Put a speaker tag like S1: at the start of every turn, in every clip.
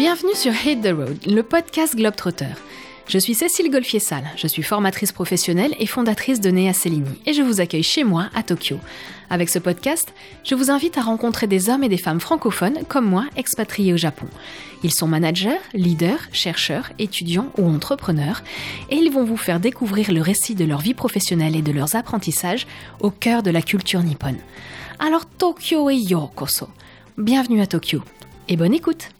S1: Bienvenue sur Hate the Road, le podcast Globetrotter. Je suis Cécile Golfier-Salle, je suis formatrice professionnelle et fondatrice de Nea Cellini et je vous accueille chez moi à Tokyo. Avec ce podcast, je vous invite à rencontrer des hommes et des femmes francophones comme moi expatriés au Japon. Ils sont managers, leaders, chercheurs, étudiants ou entrepreneurs et ils vont vous faire découvrir le récit de leur vie professionnelle et de leurs apprentissages au cœur de la culture nippone. Alors Tokyo et Yokoso. Bienvenue à Tokyo et bonne écoute.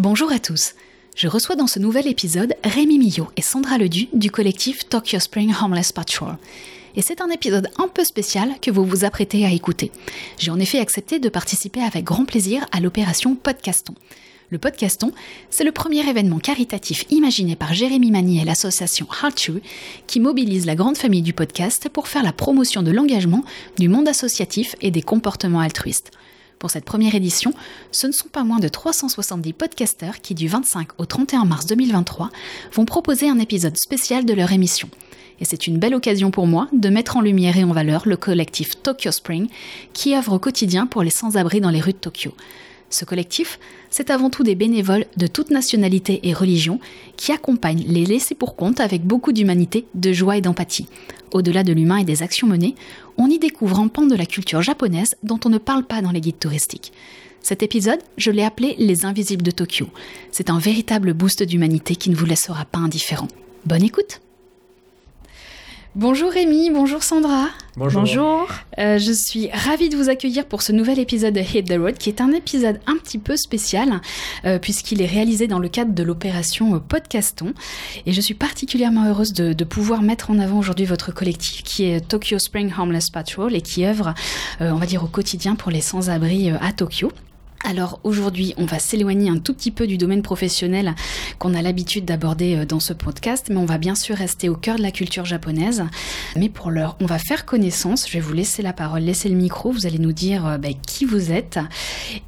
S1: Bonjour à tous. Je reçois dans ce nouvel épisode Rémi Millot et Sandra Ledu du collectif Tokyo Spring Homeless Patrol. Et c'est un épisode un peu spécial que vous vous apprêtez à écouter. J'ai en effet accepté de participer avec grand plaisir à l'opération Podcaston. Le Podcaston, c'est le premier événement caritatif imaginé par Jérémy Magny et l'association Heart qui mobilise la grande famille du podcast pour faire la promotion de l'engagement, du monde associatif et des comportements altruistes. Pour cette première édition, ce ne sont pas moins de 370 podcasteurs qui, du 25 au 31 mars 2023, vont proposer un épisode spécial de leur émission. Et c'est une belle occasion pour moi de mettre en lumière et en valeur le collectif Tokyo Spring, qui œuvre au quotidien pour les sans-abri dans les rues de Tokyo. Ce collectif, c'est avant tout des bénévoles de toute nationalité et religion qui accompagnent les laissés pour compte avec beaucoup d'humanité, de joie et d'empathie. Au-delà de l'humain et des actions menées, on y découvre un pan de la culture japonaise dont on ne parle pas dans les guides touristiques. Cet épisode, je l'ai appelé Les Invisibles de Tokyo. C'est un véritable boost d'humanité qui ne vous laissera pas indifférent. Bonne écoute Bonjour Rémi, bonjour Sandra.
S2: Bonjour.
S1: Euh, je suis ravie de vous accueillir pour ce nouvel épisode de Hit the Road, qui est un épisode un petit peu spécial, euh, puisqu'il est réalisé dans le cadre de l'opération euh, Podcaston. Et je suis particulièrement heureuse de, de pouvoir mettre en avant aujourd'hui votre collectif, qui est Tokyo Spring Homeless Patrol, et qui œuvre, on va dire, au quotidien pour les sans-abri à Tokyo. Alors aujourd'hui, on va s'éloigner un tout petit peu du domaine professionnel qu'on a l'habitude d'aborder euh, dans ce podcast, mais on va bien sûr rester au cœur de la culture japonaise. Mais pour l'heure, on va faire connaissance. Je vais vous laisser la parole, laisser le micro. Vous allez nous dire euh, ben, qui vous êtes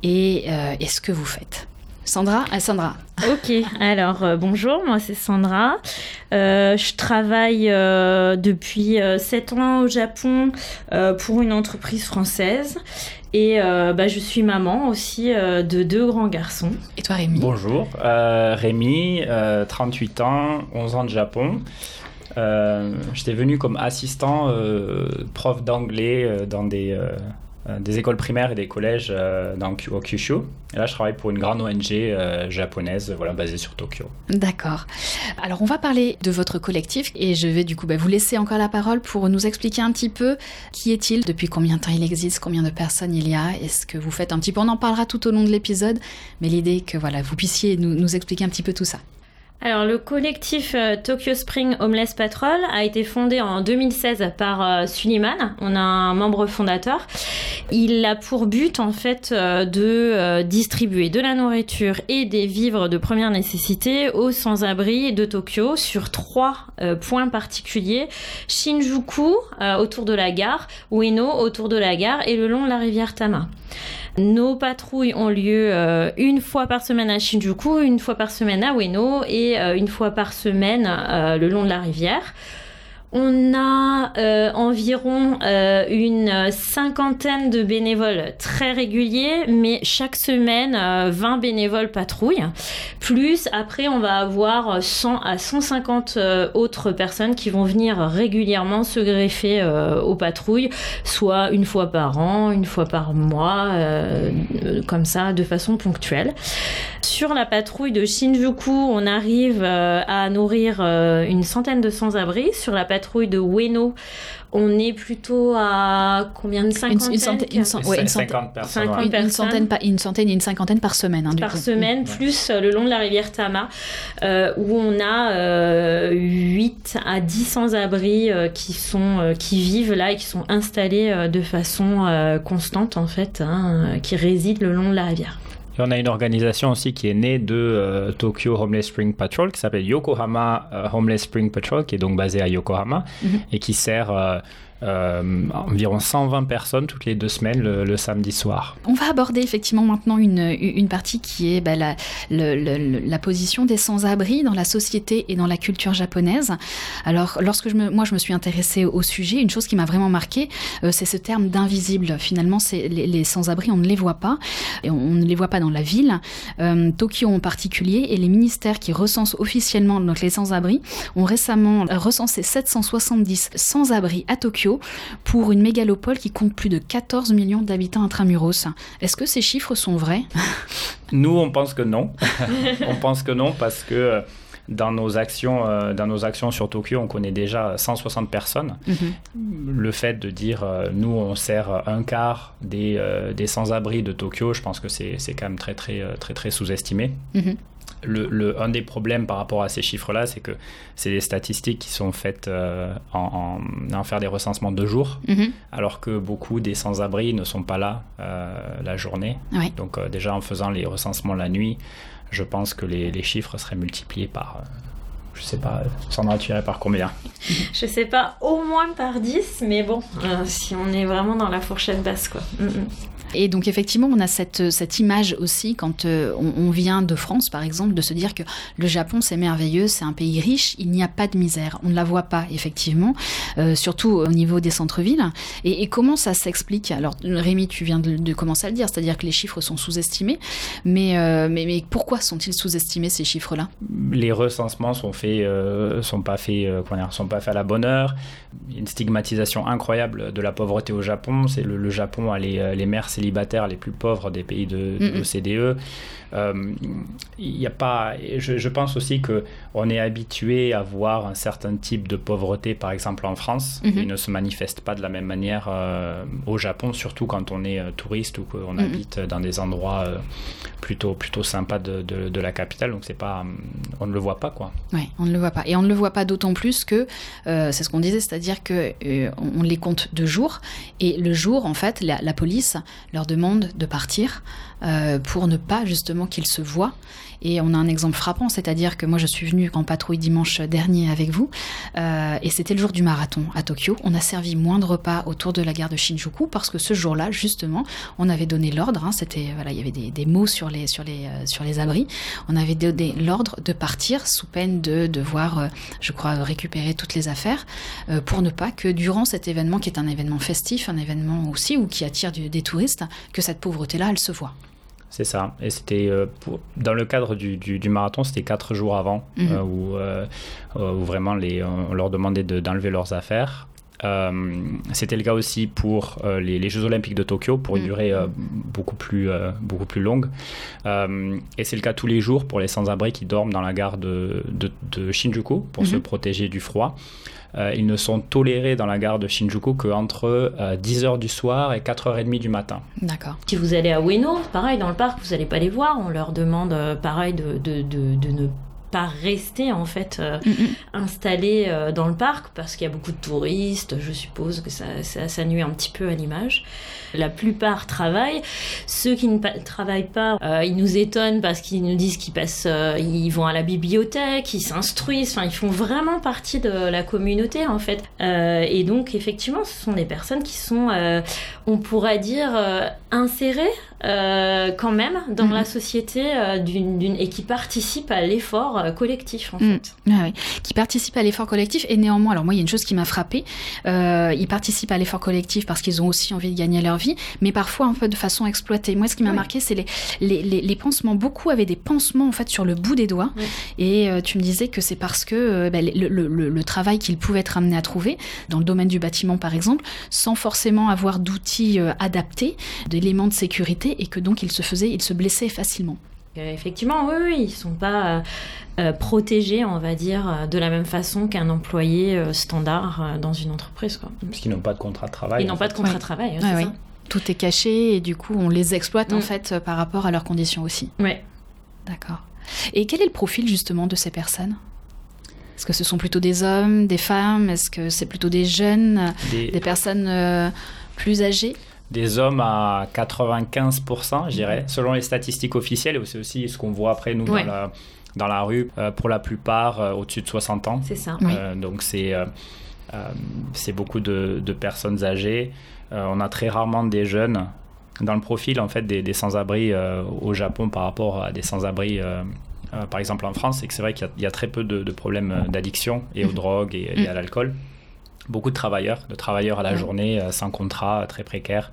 S1: et, euh, ce que vous faites. Sandra, Sandra.
S2: Ok, alors bonjour, moi c'est Sandra. je travaille depuis 7 ans au Japon pour une entreprise française et euh, bah, je suis maman aussi euh, de deux grands garçons.
S1: Et toi Rémi?
S3: Bonjour, euh, Rémi, 38 ans, 11 ans de Japon. J'étais venu comme assistant prof d'anglais dans des euh, des écoles primaires et des collèges euh, dans, au Kyushu. Et là, je travaille pour une grande ONG euh, japonaise voilà, basée sur Tokyo.
S1: D'accord. Alors, on va parler de votre collectif et je vais du coup bah, vous laisser encore la parole pour nous expliquer un petit peu qui est-il, depuis combien de temps il existe, combien de personnes il y a, est ce que vous faites un petit peu. On en parlera tout au long de l'épisode, mais l'idée que voilà, vous puissiez nous expliquer un petit peu tout ça.
S2: Alors, le collectif euh, Tokyo Spring Homeless Patrol a été fondé en 2016 par euh, Suliman. On a un membre fondateur. Il a pour but, en fait, euh, de distribuer de la nourriture et des vivres de première nécessité aux sans-abri de Tokyo sur trois points particuliers. Shinjuku, autour de la gare, Ueno, autour de la gare, et le long de la rivière Tama. Nos patrouilles ont lieu euh, une fois par semaine à Shinjuku, une fois par semaine à Ueno et euh, une fois par semaine euh, le long de la rivière. On a euh, environ euh, une cinquantaine de bénévoles très réguliers, mais chaque semaine, 20 euh, bénévoles patrouillent. Plus, après, on va avoir 100 à 150 autres personnes qui vont venir régulièrement se greffer aux patrouilles, soit une fois par an, une fois par mois, comme ça, de façon ponctuelle. Sur la patrouille de Shinjuku, on arrive à nourrir une centaine de sans-abri. Sur la patrouille de Ueno, on est plutôt à combien de cinquantaine
S1: une, centaine, une, personnes, une, centaine, une centaine et une cinquantaine par semaine. Hein,
S2: par semaine, plus euh, le long de la rivière Tama, euh, où on a euh, 8 à 10 sans-abri euh, qui, sont, qui vivent là et qui sont installés de façon constante, en fait, hein, qui résident le long de la rivière.
S3: Et on a une organisation aussi qui est née de euh, Tokyo Homeless Spring Patrol qui s'appelle Yokohama euh, Homeless Spring Patrol, qui est donc basée à Yokohama mhm. et qui sert euh, environ 120 personnes toutes les deux semaines le, samedi soir.
S1: On va aborder effectivement maintenant une, une partie qui est bah, la, la, position des sans-abri dans la société et dans la culture japonaise. Alors, lorsque je me, moi je me suis intéressée au sujet, une chose qui m'a vraiment marqué, euh, c'est ce terme d'invisible. Finalement, c'est les, sans-abri, on ne les voit pas, on, ne les voit pas dans la ville. Euh, Tokyo en particulier, et les ministères qui recensent officiellement donc les sans-abri ont récemment recensé 770 sans-abri à Tokyo pour une mégalopole qui compte plus de 14 millions d'habitants intramuros. Est-ce que ces chiffres sont vrais?
S3: Nous, on pense que non. on pense que non parce que euh, dans nos actions, euh, dans nos actions sur Tokyo, on connaît déjà 160 personnes. Mhm. Le fait de dire euh, nous on sert un quart des, des sans-abri de Tokyo, je pense que c'est quand même très très très très, sous-estimé. Mhm le, un des problèmes par rapport à ces chiffres-là, c'est que c'est des statistiques qui sont faites euh, en, en, faire des recensements de jour, mhm. alors que beaucoup des sans-abri ne sont pas là euh, la journée. Donc euh, déjà en faisant les recensements la nuit, je pense que les, les chiffres seraient multipliés par... je sais pas, Sandra, tu irais par combien
S2: Je sais pas, au moins par 10, mais bon, si on est vraiment dans la fourchette basse, quoi. Mm, mm.
S1: Et donc effectivement, on a cette, cette image aussi quand euh, on, vient de France, par exemple, de se dire que le Japon, c'est merveilleux, c'est un pays riche, il n'y a pas de misère. On ne la voit pas, effectivement, euh, surtout au niveau des centres-villes. Et, comment ça s'explique? Alors, Rémi, tu viens de, commencer à le dire, c'est-à-dire que les chiffres sont sous-estimés. Mais, euh, mais, pourquoi sont-ils sous-estimés, ces chiffres-là?
S3: Les recensements sont faits, sont pas faits, sont pas faits à la bonne heure. Une stigmatisation incroyable de la pauvreté au Japon. C'est le, Japon les, les mères célibataires les plus pauvres des pays de, l'OCDE. Euh, il n'y a pas. Je, je, pense aussi que on est habitué à voir un certain type de pauvreté, par exemple en France, qui mhm. ne se manifeste pas de la même manière euh, au Japon, surtout quand on est euh, touriste ou qu'on mhm. habite dans des endroits plutôt plutôt sympas de, de, la capitale. Donc c'est pas, on ne le voit pas quoi.
S1: Oui, on ne le voit pas, et on ne le voit pas d'autant plus que c'est ce qu'on disait, c'est-à-dire que on les compte de jour, et le jour en fait, la, la police leur demande de partir euh, pour ne pas justement qu'ils se voient. Et on a un exemple frappant, c'est-à-dire que moi je suis venue en patrouille dimanche dernier avec vous, euh, et c'était le jour du marathon à Tokyo. On a servi moins de repas autour de la gare de Shinjuku parce que ce jour-là, justement, on avait donné l'ordre. Hein, c'était voilà, il y avait des, mots sur les sur les euh, sur les abris. On avait donné l'ordre de partir sous peine de devoir, je crois, récupérer toutes les affaires pour ne pas que durant cet événement qui est un événement festif, un événement aussi ou qui attire des touristes, que cette pauvreté-là, elle se voit.
S3: C'est ça. Et c'était euh, dans le cadre du, du, marathon, c'était quatre jours avant mhm. euh, euh, où, vraiment les, on leur demandait d'enlever leurs affaires. c'était le cas aussi pour les, Jeux Olympiques de Tokyo pour une mhm. durée beaucoup, plus, beaucoup plus longue. et c'est le cas tous les jours pour les sans-abri qui dorment dans la gare de, de, Shinjuku pour se mhm. protéger du froid. Euh, ils ne sont tolérés dans la gare de Shinjuku qu'entre 10h euh, du soir et 4h30 du matin.
S1: D'accord.
S2: Si vous allez à Ueno, pareil, dans le parc, vous n'allez pas les voir. On leur demande, euh, pareil, de, de, de, de ne pas rester en fait euh, mm, mm. installé euh, dans le parc parce qu'il y a beaucoup de touristes. Je suppose que ça, ça, nuit un petit peu à l'image. La plupart travaillent. Ceux qui ne travaillent pas, euh, ils nous étonnent parce qu'ils nous disent qu'ils passent, ils vont à la bibliothèque, ils s'instruisent. Enfin, ils font vraiment partie de la communauté en fait. et donc effectivement, ce sont des personnes qui sont, on pourrait dire, insérées quand même dans mm. la société d'une et qui participent à l'effort euh, collectif en mm. fait.
S1: oui. Qui participe à l'effort collectif et néanmoins, alors moi il y a une chose qui m'a frappé, euh, ils participent à l'effort collectif parce qu'ils ont aussi envie de gagner leur vie, mais parfois un peu de façon exploitée. Moi ce qui m'a marqué c'est les, les, les, pansements, beaucoup avaient des pansements en fait sur le bout des doigts et euh, tu me disais que c'est parce que bah, le, le, le, travail qu'ils pouvaient être amenés à trouver dans le domaine du bâtiment par exemple, sans forcément avoir d'outils adaptés, d'éléments de sécurité et que donc ils se faisaient, ils se blessaient facilement.
S2: Effectivement, oui, oui, ils sont pas euh, protégés, on va dire, euh, de la même façon qu'un employé euh, standard dans une entreprise. Quoi.
S3: Parce qu'ils n'ont pas de contrat de travail.
S2: Ils n'ont pas de contrat de travail, c'est ça.
S1: Tout est caché et du coup, on les exploite en mm. fait par rapport à leurs conditions aussi.
S2: Oui.
S1: D'accord. Et quel est le profil justement de ces personnes? Est-ce que ce sont plutôt des hommes, des femmes? Est-ce que c'est plutôt des jeunes, des, personnes plus âgées?
S3: Des hommes à 95%, je dirais, selon les statistiques officielles, et c'est aussi ce qu'on voit après nous dans, la, dans, la, rue, euh, pour la plupart euh, au-dessus de 60 ans.
S2: C'est ça.
S3: Euh, donc c'est c'est beaucoup de, personnes âgées. on a très rarement des jeunes dans le profil en fait des, sans-abri au Japon par rapport à des sans-abri par exemple en France, c'est que c'est vrai qu'il y, a très peu de, problèmes d'addiction et aux mmh. drogues et, et à l'alcool beaucoup de travailleurs, de travailleurs à la journée, euh, sans contrat, très précaires.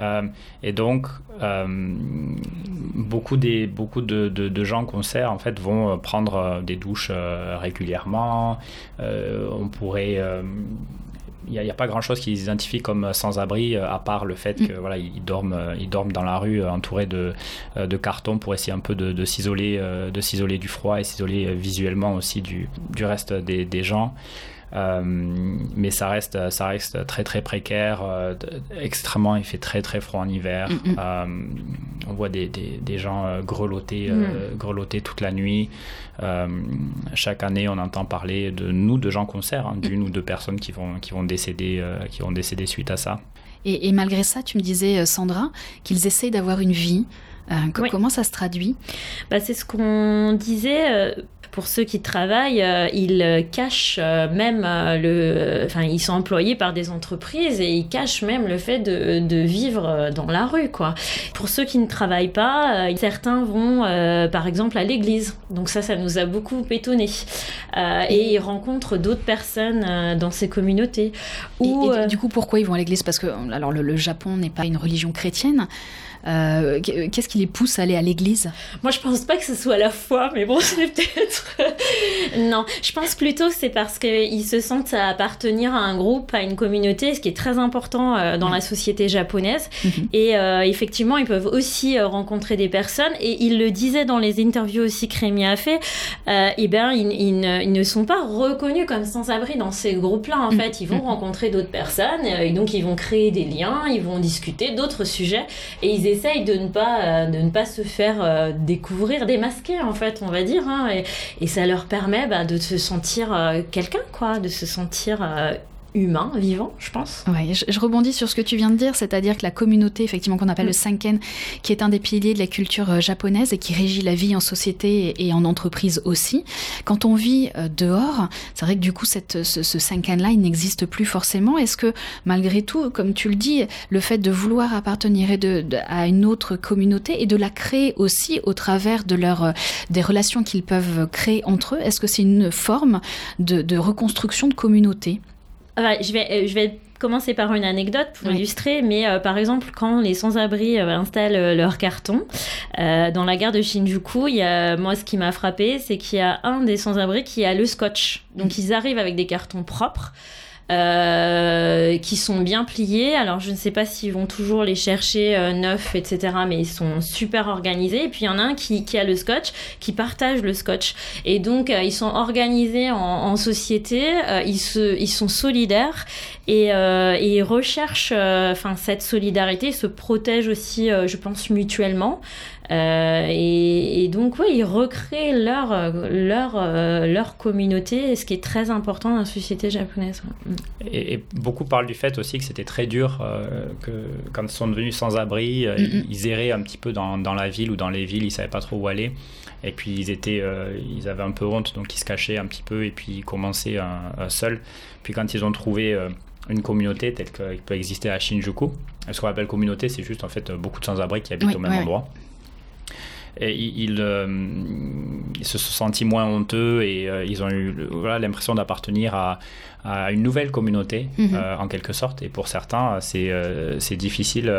S3: Euh, et donc, euh, beaucoup, des, beaucoup de, de, gens qu'on sert en fait vont prendre des douches régulièrement. on pourrait il n'y a, pas grand chose qui les identifie comme sans-abri à part le fait mm. que voilà ils dorment ils dorment dans la rue entourés de, de cartons pour essayer un peu de, de s'isoler de s'isoler du froid et s'isoler visuellement aussi du, du reste des, des gens euh, mais ça reste, ça reste très très précaire, euh, extrêmement, il fait très très froid en hiver. Mm, mm. Euh, on voit des, des, des gens grelotter, mm. grelotter toute la nuit. chaque année, on entend parler de nous, de gens qu'on sert, hein, d'une ou deux personnes qui vont, qui vont décéder, qui vont décéder suite à ça.
S1: Et, et, malgré ça, tu me disais, Sandra, qu'ils essayent d'avoir une vie. Comment ça se traduit?
S2: Bah, C'est ce qu'on disait pour ceux qui travaillent, euh, ils euh, cachent euh, même le. Enfin, ils sont employés par des entreprises et ils cachent même le fait de, de vivre dans la rue, quoi. Pour ceux qui ne travaillent pas, certains vont, par exemple, à l'église. Donc ça, ça nous a beaucoup étonnés. et ils rencontrent d'autres personnes dans ces communautés.
S1: et, du coup, pourquoi ils vont à l'église? Parce que alors le Japon n'est pas une religion chrétienne. Euh, qu'est-ce qui les pousse à aller à l'église?
S2: Moi, je pense pas que ce soit la foi, mais bon, c'est peut-être. non, je pense plutôt que c'est parce qu'ils se sentent à appartenir à un groupe, à une communauté, ce qui est très important euh, dans la société japonaise. Mhm. Et euh, effectivement, ils peuvent aussi rencontrer des personnes. Et ils le disaient dans les interviews aussi que Rémi a fait. eh bien, ils, ne, sont pas reconnus comme sans-abri dans ces groupes-là. En mhm. fait, ils vont mhm. rencontrer d'autres personnes. Et donc, ils vont créer des liens, ils vont discuter d'autres sujets. Et ils essaye de ne pas, euh, de ne pas se faire euh, découvrir, démasquer en fait, on va dire. Hein, et, et, ça leur permet bah, de se sentir euh, quelqu'un, quoi, de se sentir humain, vivant, je pense.
S1: Oui, je, rebondis sur ce que tu viens de dire, c'est-à-dire que la communauté, effectivement, qu'on appelle le mm. Sanken, qui est un des piliers de la culture euh, japonaise et qui régit la vie en société et en entreprise aussi. Quand on vit euh, dehors, c'est vrai que du coup, cette, ce, ce Sanken-là, il n'existe plus forcément. Est-ce que, malgré tout, comme tu le dis, le fait de vouloir appartenir à une autre communauté et de la créer aussi au travers de leur, euh, des relations qu'ils peuvent créer entre eux, est-ce que c'est une forme de, de reconstruction de communauté?
S2: Je, vais, euh, je vais commencer par une anecdote pour illustrer, mais euh, par exemple, quand les sans-abri euh, installent leur carton dans la gare de Shinjuku, il y a, moi, ce qui m'a frappé, c'est qu'il y a un des sans-abri qui a le scotch. Donc, mm. ils arrivent avec des cartons propres. Euh, qui sont bien pliés. Alors je ne sais pas s'ils vont toujours les chercher euh, neufs, etc. Mais ils sont super organisés. Et puis il y en a un qui, qui a le scotch, qui partage le scotch. Et donc euh, ils sont organisés en, en société, ils, se, ils sont solidaires et, et ils recherchent enfin cette solidarité, ils se protègent aussi, je pense, mutuellement. Euh, et, donc, oui, ils recréent leur, leur, euh, leur communauté, ce qui est très important dans la société japonaise.
S3: Et, beaucoup parlent du fait aussi que c'était très dur, euh, que quand ils sont devenus sans-abri, ils, erraient un petit peu dans, dans, la ville ou dans les villes, ils ne savaient pas trop où aller. Et puis ils, étaient, ils avaient un peu honte, donc ils se cachaient un petit peu et puis ils commençaient seuls. Puis quand ils ont trouvé une communauté telle qu'il peut exister à Shinjuku. Ce qu'on appelle communauté, c'est juste en fait beaucoup de sans-abri qui habitent au même endroit ils, euh, ils, se sont sentis moins honteux et euh, ils ont eu l'impression d'appartenir à, à, une nouvelle communauté, mhm. euh, en quelque sorte. Et pour certains, c'est c'est difficile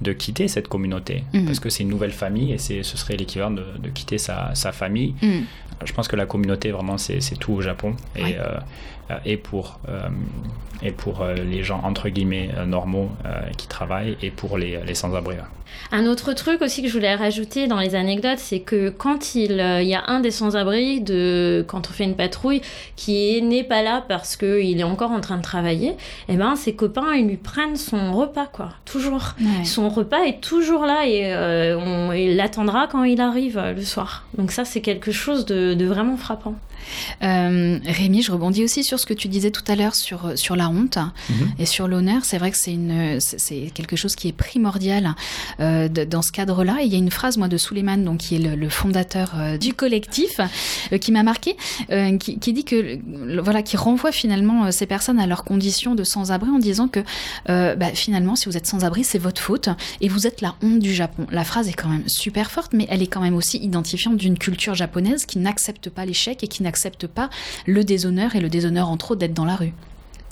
S3: de quitter cette communauté mhm. parce que c'est une nouvelle famille et ce serait l'équivalent de, de, quitter sa, sa famille. Mhm. Je pense que la communauté, vraiment, c'est tout au Japon. Et, et pour, et pour les gens, entre guillemets, normaux qui travaillent et pour les, les sans-abri.
S2: Un autre truc aussi que je voulais rajouter dans les anecdotes, c'est que quand il, euh, y a un des sans-abri, de, quand on fait une patrouille, qui n'est pas là parce qu'il est encore en train de travailler, eh ben ses copains, ils lui prennent son repas, quoi. Toujours. Son repas est toujours là et euh, on, il l'attendra quand il arrive euh, le soir. Donc ça, c'est quelque chose de, vraiment frappant.
S1: Euh, Rémi, je rebondis aussi sur ce que tu disais tout à l'heure sur, sur la honte
S3: Mhm.
S1: et sur l'honneur. C'est vrai que c'est une c'est- quelque chose qui est primordial euh, de- dans ce cadre-là. Et il y a une phrase, moi, de Suleiman, donc qui est le, le fondateur euh, du collectif, euh, qui m'a marqué, euh, qui, qui dit que voilà, qui renvoie finalement euh, ces personnes à leurs conditions de sans-abri en disant que euh, bah, finalement, si vous êtes sans-abri, c'est votre faute et vous êtes la honte du Japon. La phrase est quand même super forte, mais elle est quand même aussi identifiante d'une culture japonaise qui n'accepte pas l'échec et qui n'accepte pas le déshonneur et le déshonneur entre autres d'être dans la rue.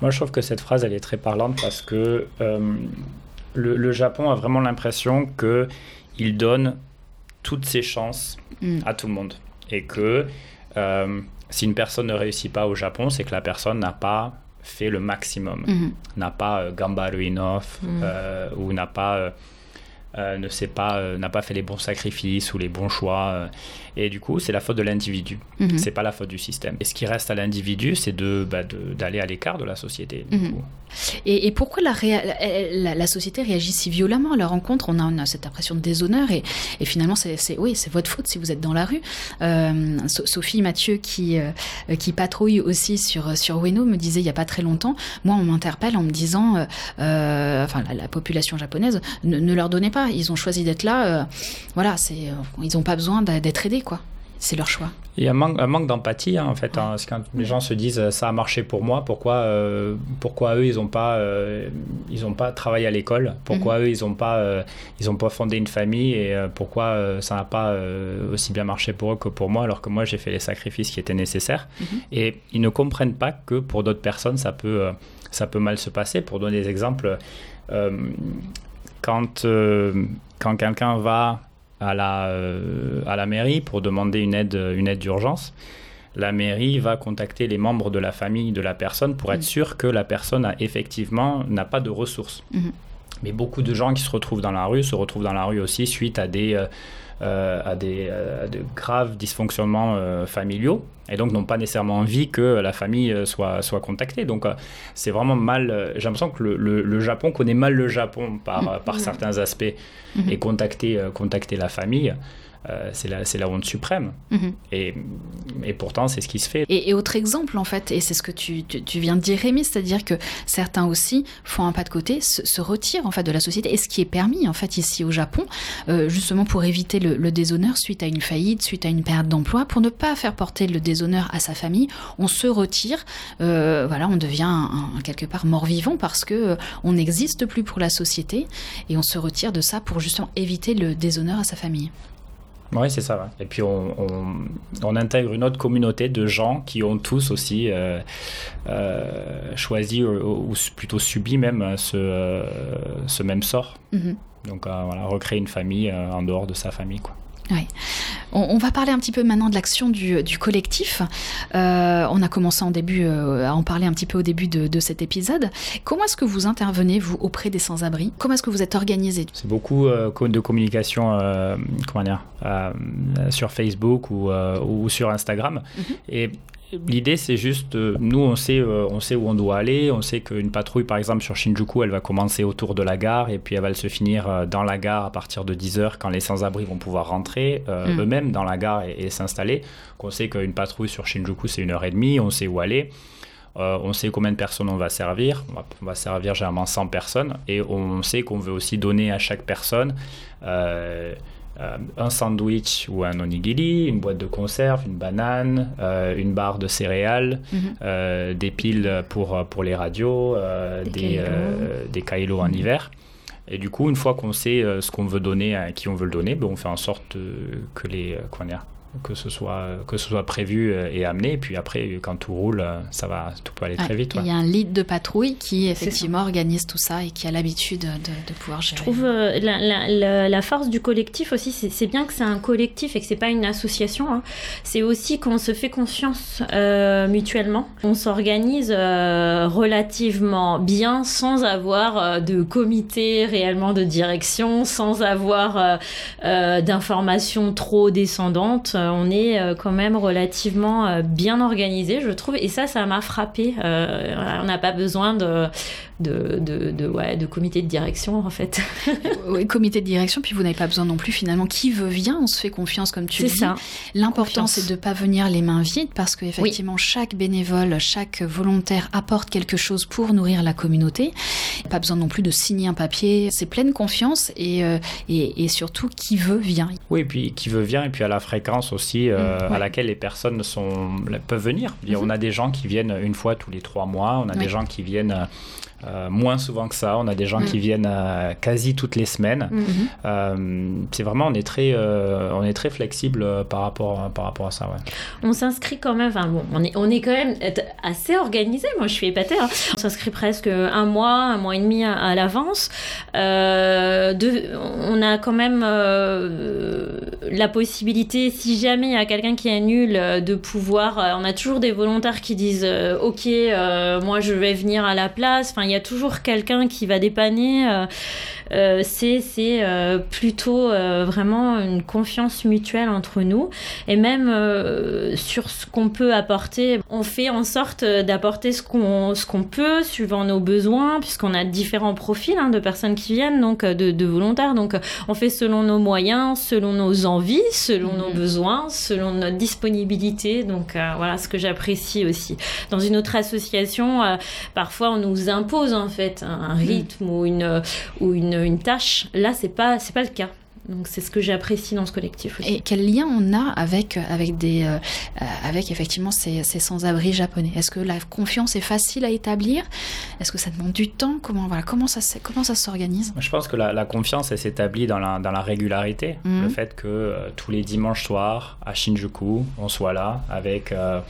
S3: Moi, je trouve que cette phrase, elle est très parlante parce que euh, le, le Japon a vraiment l'impression que il donne toutes ses chances
S1: Mm.
S3: à tout le monde et que euh, si une personne ne réussit pas au Japon, c'est que la personne n'a pas fait le maximum,
S1: Mhm.
S3: n'a pas euh, gambaru enough
S2: Mm.
S3: euh, ou n'a pas ne sait pas n'a pas fait les bons sacrifices ou les bons choix et du coup c'est la faute de l'individu
S1: Mhm.
S3: c'est pas la faute du système et ce qui reste à l'individu c'est de bah, d'aller à l'écart de la société du
S1: Mhm.
S3: coup.
S1: Et, et pourquoi la, réa- la, la société réagit si violemment à la rencontre? On a, on a cette impression de déshonneur et, et finalement c'est oui c'est votre faute si vous êtes dans la rue. Euh, So- Sophie Mathieu qui euh, qui patrouille aussi sur sur Ueno me disait il y a pas très longtemps moi on m'interpelle en me disant euh, enfin la, la population japonaise ne, ne leur donnez pas ils ont choisi d'être là voilà c'est ils ont pas besoin d'être aidés quoi c'est leur choix.
S3: Il y a un manque, d'empathie hein, en fait. hein, parce que quand les gens se disent euh, ça a marché pour moi, pourquoi, euh, pourquoi eux ils n'ont pas, euh, ils ont pas travaillé à l'école? Pourquoi eux ils n'ont pas, euh, ils ont pas fondé une famille et pourquoi ça n'a pas aussi bien marché pour eux que pour moi alors que moi j'ai fait les sacrifices qui étaient nécessaires
S1: Mhm.
S3: Et ils ne comprennent pas que pour d'autres personnes ça peut, ça peut mal se passer. Pour donner des exemples, quand, quand quelqu'un va à la, euh, à la mairie pour demander une aide, une aide d'urgence, la mairie va contacter les membres de la famille de la personne pour être
S1: Mhm.
S3: sûr que la personne a effectivement n'a pas de ressources.
S1: Mhm.
S3: Mais beaucoup de gens qui se retrouvent dans la rue se retrouvent dans la rue aussi suite à des, euh, à des euh, à de graves dysfonctionnements euh, familiaux et donc n'ont pas nécessairement envie que la famille euh, soit, soit contactée. Donc euh, c'est vraiment mal. euh, J'ai l'impression que le, le- le Japon connaît mal le Japon par, euh, par
S2: Mhm.
S3: certains aspects
S1: Mhm.
S3: et contacter, euh, contacter la famille, euh, c'est la, la honte suprême.
S1: Mhm.
S3: Et, et pourtant, c'est ce qui se fait.
S1: Et, et autre exemple, en fait, et c'est ce que tu, tu, tu viens de dire, Rémi, c'est-à-dire que certains aussi font un pas de côté, se, se retirent en fait de la société, et ce qui est permis en fait ici au Japon, euh, justement pour éviter le, le déshonneur suite à une faillite, suite à une perte d'emploi, pour ne pas faire porter le déshonneur à sa famille, on se retire, euh, voilà, on devient un- un- quelque part mort-vivant parce que on n'existe plus pour la société, et on se retire de ça pour justement éviter le déshonneur à sa famille.
S3: Oui, c'est ça. ouais. Et puis, on, on, on intègre une autre communauté de gens qui ont tous aussi euh, euh, choisi, ou, ou plutôt subi même, euh, ce, euh, ce même sort.
S1: Mhm.
S3: Donc, euh, voilà, recréer une famille euh, en dehors de sa famille. Quoi.
S1: On, on va parler un petit peu maintenant de l'action du, du collectif. Euh, on a commencé en début euh, à en parler un petit peu au début de, de cet épisode. Comment est-ce que vous intervenez, vous, auprès des sans-abri? Comment est-ce que vous êtes organisé?
S3: C'est beaucoup euh, de communication comment dire, sur Facebook ou, ou sur Instagram.
S1: Mhm.
S3: Et l'idée, c'est juste, euh, nous, on sait, euh, on sait où on doit aller. On sait qu'une patrouille, par exemple, sur Shinjuku, elle va commencer autour de la gare et puis elle va se finir euh, dans la gare à partir de 10h quand les sans-abri vont pouvoir rentrer euh,
S1: Mhm.
S3: eux-mêmes dans la gare et, et s'installer. Qu'on sait qu'une patrouille sur Shinjuku, c'est une heure et demie. On sait où aller. Euh, on sait combien de personnes on va servir. On va, on va servir généralement 100 personnes. Et on sait qu'on veut aussi donner à chaque personne euh, euh, un sandwich ou un onigiri, une boîte de conserve, une banane, euh, une barre de céréales,
S1: Mhm.
S3: euh, des piles pour, pour les radios,
S2: Des
S3: des, en
S1: Mhm.
S3: hiver. Et du coup, une fois qu'on sait ce qu'on veut donner, à qui on veut le donner, ben, on fait en sorte que les que ce soit que ce soit prévu euh, et amené. Et puis après, quand tout roule, euh, ça va, tout peut aller très vite.
S1: Il
S3: ouais.
S1: y a un lead de patrouille qui effectivement organise tout ça et qui a l'habitude de, de pouvoir gérer.
S2: Je trouve euh, la, la- force du collectif aussi, c'est c'est bien que c'est un collectif et que c'est pas une association. hein. C'est aussi qu'on se fait confiance euh, mutuellement. On s'organise euh, relativement bien sans avoir euh, de comité réellement de direction, sans avoir euh, euh, d'informations trop descendantes. On est quand même relativement bien organisé, je trouve. Et ça, ça m'a frappé. on n'a pas besoin de, de, de, de, ouais, de comité de direction, en fait.
S1: oui, comité de direction, puis vous n'avez pas besoin non plus, finalement. Qui veut vient, on se fait confiance, comme tu le dis. ça. L'important, c'est de ne pas venir les mains vides, parce qu'effectivement, chaque bénévole, chaque volontaire apporte quelque chose pour nourrir la communauté. Pas besoin non plus de signer un papier. C'est pleine confiance et, euh, et, et, surtout, qui veut vient.
S3: Oui, puis qui veut vient, et puis à la fréquence aussi euh, mm, à laquelle les personnes sont, peuvent venir. Mm-hmm. On a des gens qui viennent une fois tous les trois mois, on a des gens qui viennent euh, moins souvent que ça. On a des gens qui mm. viennent euh, quasi toutes les semaines. Mm. Euh, c'est vraiment, on est très, on est très flexible par rapport, par rapport à ça. Ouais.
S2: On s'inscrit quand même, enfin, bon, on, est, on est quand même assez organisé. Moi, je suis épatée. Hein. On s'inscrit presque un mois, un mois et demi à, l'avance. on a quand même la possibilité, si jamais il y a quelqu'un qui nul, de pouvoir. on a toujours des volontaires qui disent Ok, moi je vais venir à la place. Enfin, il y a toujours quelqu'un qui va dépanner. Euh, euh, c'est euh, plutôt vraiment une confiance mutuelle entre nous. Et même sur ce qu'on peut apporter, on fait en sorte d'apporter ce qu'on qu'on peut suivant nos besoins, puisqu'on a différents profils hein, de personnes qui viennent, donc de, volontaires. Donc on fait selon nos moyens, selon nos envies, selon nos mhm. besoins, selon notre disponibilité. Donc voilà ce que j'apprécie aussi. Dans une autre association, parfois on nous impose en fait un, mm. rythme ou une ou une, une tâche. Là, c'est pas c'est pas le cas. Donc c'est ce que j'apprécie dans ce collectif aussi.
S1: Et quel lien on a avec avec des euh, avec effectivement ces, ces sans-abri japonais? Est-ce que la confiance est facile à établir? Est-ce que ça demande du temps? Comment voilà comment ça comment ça s'organise?
S3: Je pense que la, la confiance elle s'établit dans la dans la régularité, mm. le fait que euh, tous les dimanches soirs à Shinjuku on soit là avec euh,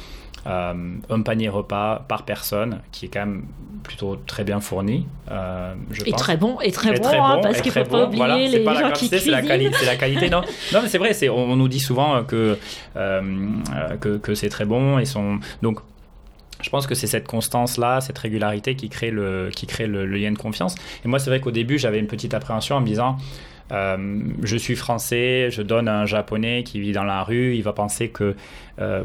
S3: euh, un panier repas par personne qui est quand même plutôt très bien fourni.
S2: Euh, je et, Très bon, et très, bon, hein, parce qu'il ne faut pas oublier les pas gens la quantité,
S3: C'est la, qualité, la qualité. non, non mais c'est vrai, on, on, nous dit souvent que, euh, que, que c'est très bon. Et sont, donc, je pense que c'est cette constance-là, cette régularité qui crée le, qui crée le, le lien de confiance. Et moi, c'est vrai qu'au début, j'avais une petite appréhension en me disant euh, je suis français, je donne à un japonais qui vit dans la rue, il va penser que, euh,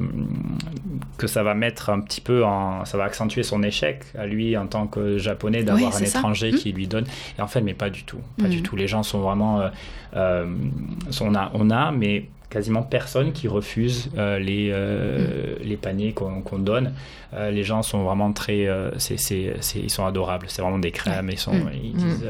S3: que ça va mettre un petit peu en. ça va accentuer son échec à lui en tant que japonais d'avoir un étranger mmh. qui lui donne. Et en fait, mais pas du tout. Pas du mmh. tout. Les gens sont vraiment. Euh, on, a, on a, mais quasiment personne qui refuse les, mmh. les paniers qu'on donne. les gens sont vraiment très. ils sont adorables. C'est vraiment des crèmes. Ils, sont, ils disent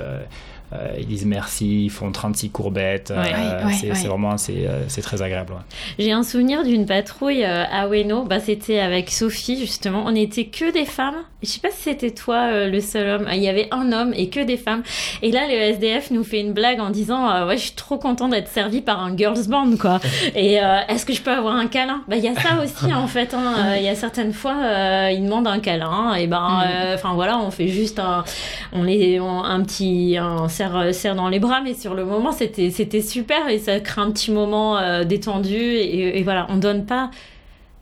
S3: euh, ils disent merci, ils font 36 courbettes. Euh, c'est vraiment euh, c'est très agréable.
S2: J'ai un souvenir d'une patrouille à Ueno. Bah, c'était avec Sophie, justement. On n'était que des femmes. Je sais pas si c'était toi le seul homme. Il y avait un homme et que des femmes. Et là, le SDF nous fait une blague en disant Ouais, je suis trop content d'être servi par un girls band, quoi. et est-ce que je peux avoir un câlin? Bah, il y a ça aussi, en fait. Hein. Il y a certaines fois, ils demandent un câlin. Et ben, mm. enfin voilà, on fait juste un, on les, un petit. Un, euh, serre, dans les bras, mais sur le moment, c'était, c'était super et ça crée un petit moment euh, détendu. Et, voilà, on donne pas.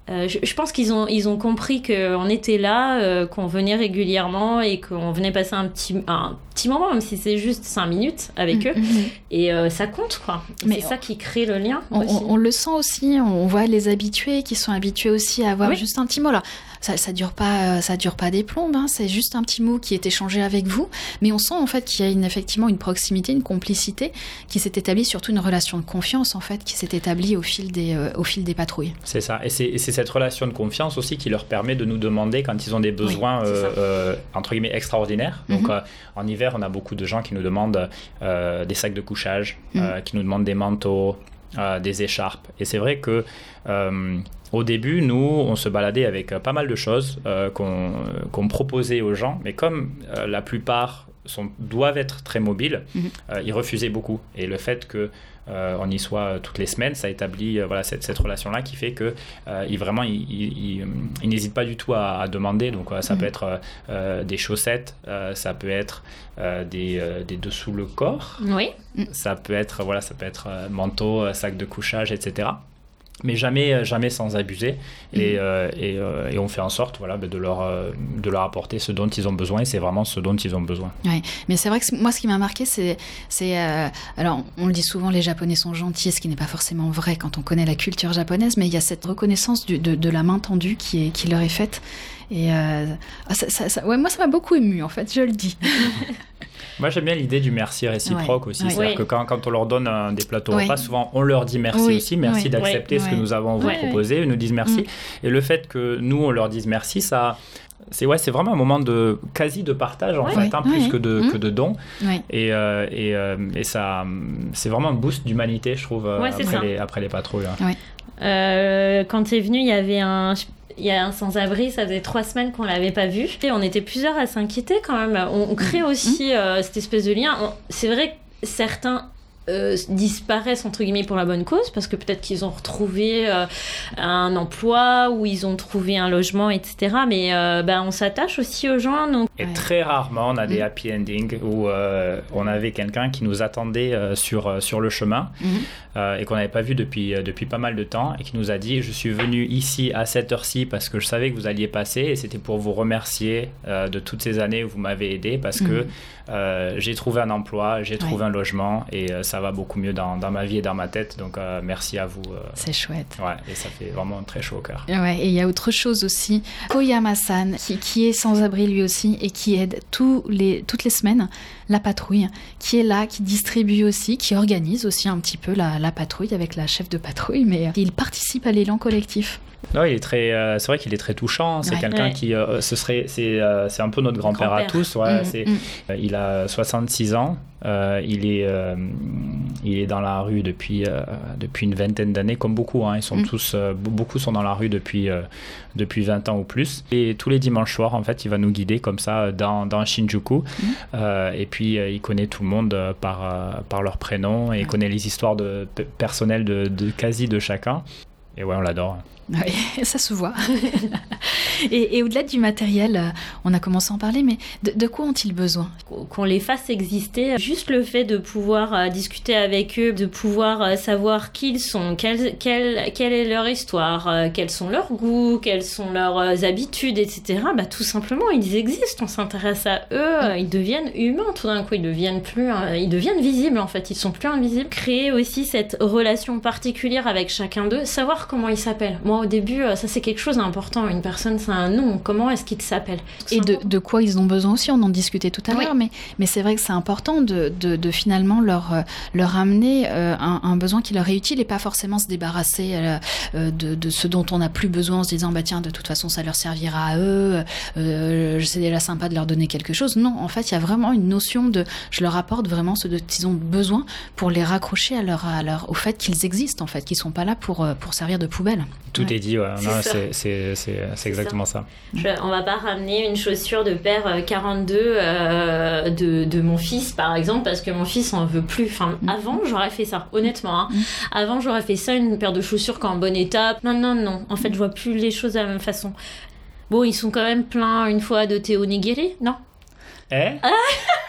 S2: Euh, je, pense qu'ils ont, ils ont compris qu'on était là, qu'on venait régulièrement et qu'on venait passer un petit, un petit moment, même si c'est juste cinq minutes avec mm, eux. Mm, mm. Et ça compte, quoi. Mais c'est ça qui crée le lien.
S1: On, le sent aussi, on voit les habitués qui sont habitués aussi à avoir juste un petit mot. Là, ça, ça dure pas, ça dure pas des plombes. Hein. c'est juste un petit mot qui est échangé avec vous, mais on sent en fait qu'il y a une, effectivement une proximité, une complicité qui s'est établie, surtout une relation de confiance en fait, qui s'est établie au fil des, euh, au fil des patrouilles.
S3: C'est ça, et c'est cette relation de confiance aussi qui leur permet de nous demander quand ils ont des besoins euh, euh, entre guillemets extraordinaires. Donc mhm. en hiver, on a beaucoup de gens qui nous demandent des sacs de couchage, mhm. qui nous demandent des manteaux, des écharpes. Et c'est vrai que au début, nous, on se baladait avec euh, pas mal de choses euh, qu'on proposait aux gens, mais comme euh, la plupart sont, doivent être très mobiles, mhm. ils refusaient beaucoup. Et le fait que on y soit toutes les semaines, ça établit voilà, cette, cette relation-là qui fait que il, vraiment, il, n'hésite pas du tout à, demander. Donc, ça peut mhm. être des chaussettes, ça peut être des, des, dessous le corps,
S2: oui.
S3: ça peut être voilà, ça peut être manteau, sac de couchage, etc. mais jamais, jamais sans abuser. Et,
S1: Mhm.
S3: euh, et, euh, et on fait en sorte voilà, ben, de, leur, euh, de leur apporter ce dont ils ont besoin, et c'est vraiment ce dont ils ont besoin.
S1: Ouais, mais c'est vrai que moi, ce qui m'a marqué, c'est, c'est, euh, alors, on le dit souvent, les Japonais sont gentils, ce qui n'est pas forcément vrai quand on connaît la culture japonaise, mais il y a cette reconnaissance du- de, de la main tendue qui, est, qui leur est faite. Et euh, ah, ça, ça- ça- ouais, moi, ça m'a beaucoup ému, en fait, je le dis.
S3: Moi, j'aime bien l'idée du merci réciproque
S1: Ouais,
S3: aussi.
S1: ouais.
S3: C'est-à-dire que quand, quand on leur donne un- des plateaux
S1: Ouais.
S3: repas, souvent on leur dit merci
S1: Oui,
S3: aussi. Merci d'accepter ce que nous avons vous proposer. Ils nous disent merci.
S1: Mm.
S3: Et le fait que nous, on leur dise merci, ça. C'est ouais, c'est vraiment un moment de quasi de partage en
S2: Ouais.
S3: fait, hein,
S1: Ouais.
S3: plus que de,
S1: Mm.
S3: que de don.
S1: Ouais.
S3: Et, euh, et, euh, et ça, c'est vraiment un boost d'humanité, je trouve, euh, après, les, après les patrouilles. hein.
S2: Euh, quand tu es venu, il y avait un. Il y a un sans-abri, ça faisait trois semaines qu'on l'avait pas vu. Et on était plusieurs à s'inquiéter quand même. On, on crée aussi euh, cette espèce de lien. C'est vrai que certains euh, disparaissent entre guillemets pour la bonne cause parce que peut-être qu'ils ont retrouvé euh, un emploi ou ils ont trouvé un logement, etc. Mais euh, ben, on s'attache aussi aux gens. Donc
S3: Et
S1: Ouais.
S3: très rarement, on a des
S1: Mm.
S3: happy endings où euh, on avait quelqu'un qui nous attendait euh, sur, euh, sur le chemin euh, et qu'on n'avait pas vu depuis, euh, depuis pas mal de temps et qui nous a dit Je suis venu ici à cette heure-ci parce que je savais que vous alliez passer et c'était pour vous remercier euh, de toutes ces années où vous m'avez aidé parce que
S1: Mhm.
S3: euh, j'ai trouvé un emploi, j'ai trouvé un logement et euh, ça va beaucoup mieux dans, dans ma vie et dans ma tête. Donc euh, merci à vous. euh,
S1: C'est chouette.
S3: ouais, et ça fait vraiment très chaud au cœur.
S1: Ouais, et il y a autre chose aussi. Koyama-san, qui, qui est sans-abri lui aussi et qui aide tous les, toutes les semaines la patrouille, qui est là, qui distribue aussi, qui organise aussi un petit peu la, la patrouille avec la chef de patrouille, mais euh, il participe à l'élan collectif.
S3: Non, il est très. euh, c'est vrai qu'il est très touchant. C'est
S1: Ouais.
S3: quelqu'un
S2: Ouais.
S3: qui, euh, ce serait, c'est, euh, c'est un peu notre grand-père, à tous. Ouais,
S1: Mm,
S3: c'est,
S1: mm.
S3: euh, il a 66 ans. Euh, il est, euh, il est dans la rue depuis euh, depuis une vingtaine d'années, comme beaucoup. hein. Ils sont
S1: Mm.
S3: tous, euh, be- beaucoup sont dans la rue depuis euh, depuis 20 ans ou plus. Et tous les dimanches soirs, en fait, il va nous guider comme ça dans, dans Shinjuku.
S1: Mm.
S3: Euh, et puis, euh, il connaît tout le monde euh, par euh, par leur prénom et il connaît les histoires de, personnelles de, de quasi de chacun. Et ouais, on l'adore.
S1: Ouais, ça se voit. et et au-delà du matériel, euh, on a commencé à en parler, mais de, de quoi ont-ils besoin?
S2: Qu'on les fasse exister. Juste le fait de pouvoir euh, discuter avec eux, de pouvoir euh, savoir qui ils sont, quelle, quelle, quelle est leur histoire, quels sont leurs goûts, quelles sont leurs habitudes, etc. Bah, tout simplement, ils existent, on s'intéresse à eux, euh, ils deviennent humains tout d'un coup, ils deviennent plus, ils deviennent visibles en fait, ils sont plus invisibles. Créer aussi cette relation particulière avec chacun d'eux, savoir comment ils s'appellent. Moi, au début, euh, ça c'est quelque chose d'important. Une personne, c'est un nom. Comment est-ce qu'il s'appelle
S1: Et de, de quoi ils ont besoin aussi, on en discutait tout à
S2: Oui.
S1: l'heure, mais, mais c'est vrai que c'est important de, de, de finalement leur, euh, leur amener euh, un, un besoin qui leur est utile et pas forcément se débarrasser euh, de, de ce dont on n'a plus besoin en se disant bah tiens de toute façon ça leur servira à eux, euh, c'est déjà sympa de leur donner quelque chose. Non, en fait il y a vraiment une notion de je leur apporte vraiment ce dont ils ont besoin pour les raccrocher à leur, à leur, au fait qu'ils existent en fait, qu'ils sont pas là pour, pour servir de poubelle.
S3: Tout
S1: Ouais.
S3: est dit, ouais.
S2: C'est
S3: Non,
S2: ça.
S3: exactement ça.
S2: Je- on va pas ramener une chaussure de paire euh, 42 euh, de, de mon fils, par exemple, parce que mon fils en veut plus. Enfin,
S1: Mm.
S2: avant, j'aurais fait ça, honnêtement. hein.
S1: Mm.
S2: Avant, j'aurais fait ça, une paire de chaussures qui est en bon état. Non, non, non. En fait, je vois plus les choses de la même façon. Bon, ils sont quand même pleins une fois de thé nigiri, non?
S3: Eh?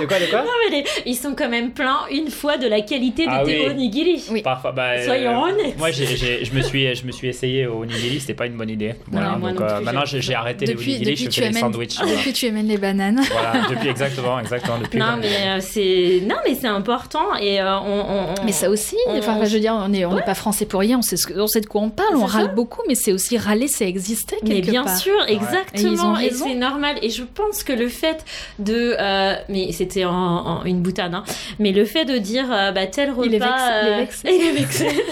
S3: De quoi, de quoi
S2: Non, mais les- ils sont quand même pleins une fois de la qualité des
S3: Ah
S2: thé
S3: oui.
S2: nigiri.
S1: Oui.
S3: Parfois, bah,
S2: Soyons honnêtes.
S3: Moi, j'ai, j'ai- je, me suis, je me suis essayé au onigiri, c'était pas une bonne idée. Voilà,
S2: moi
S3: donc
S2: non
S3: euh, maintenant,
S2: j'ai-
S3: arrêté les
S1: Depuis,
S3: onigiri,
S1: depuis,
S3: je fais les
S1: amènes,
S3: sandwichs.
S1: depuis tu amènes les bananes.
S3: voilà, depuis exactement, exactement. Depuis
S2: Non, mais euh, c'est non, mais c'est important et euh, on, on- on-
S1: Mais ça aussi,
S2: on-
S1: enfin, je veux dire, on n'est on n'est pas français pour rien, on sait, ce on sait de quoi on parle, on râle beaucoup, mais c'est aussi râler, c'est exister
S2: Mais
S1: quelque
S2: bien
S1: part.
S2: sûr,
S1: Et ils ont
S2: exactement, et,
S1: raison.
S2: c'est normal. Et je pense que le fait de, euh, mais c'était en, en une boutade, hein, mais le fait de dire, euh, bah tel repas,
S1: Il est vexé, il est
S2: euh,
S1: vexé.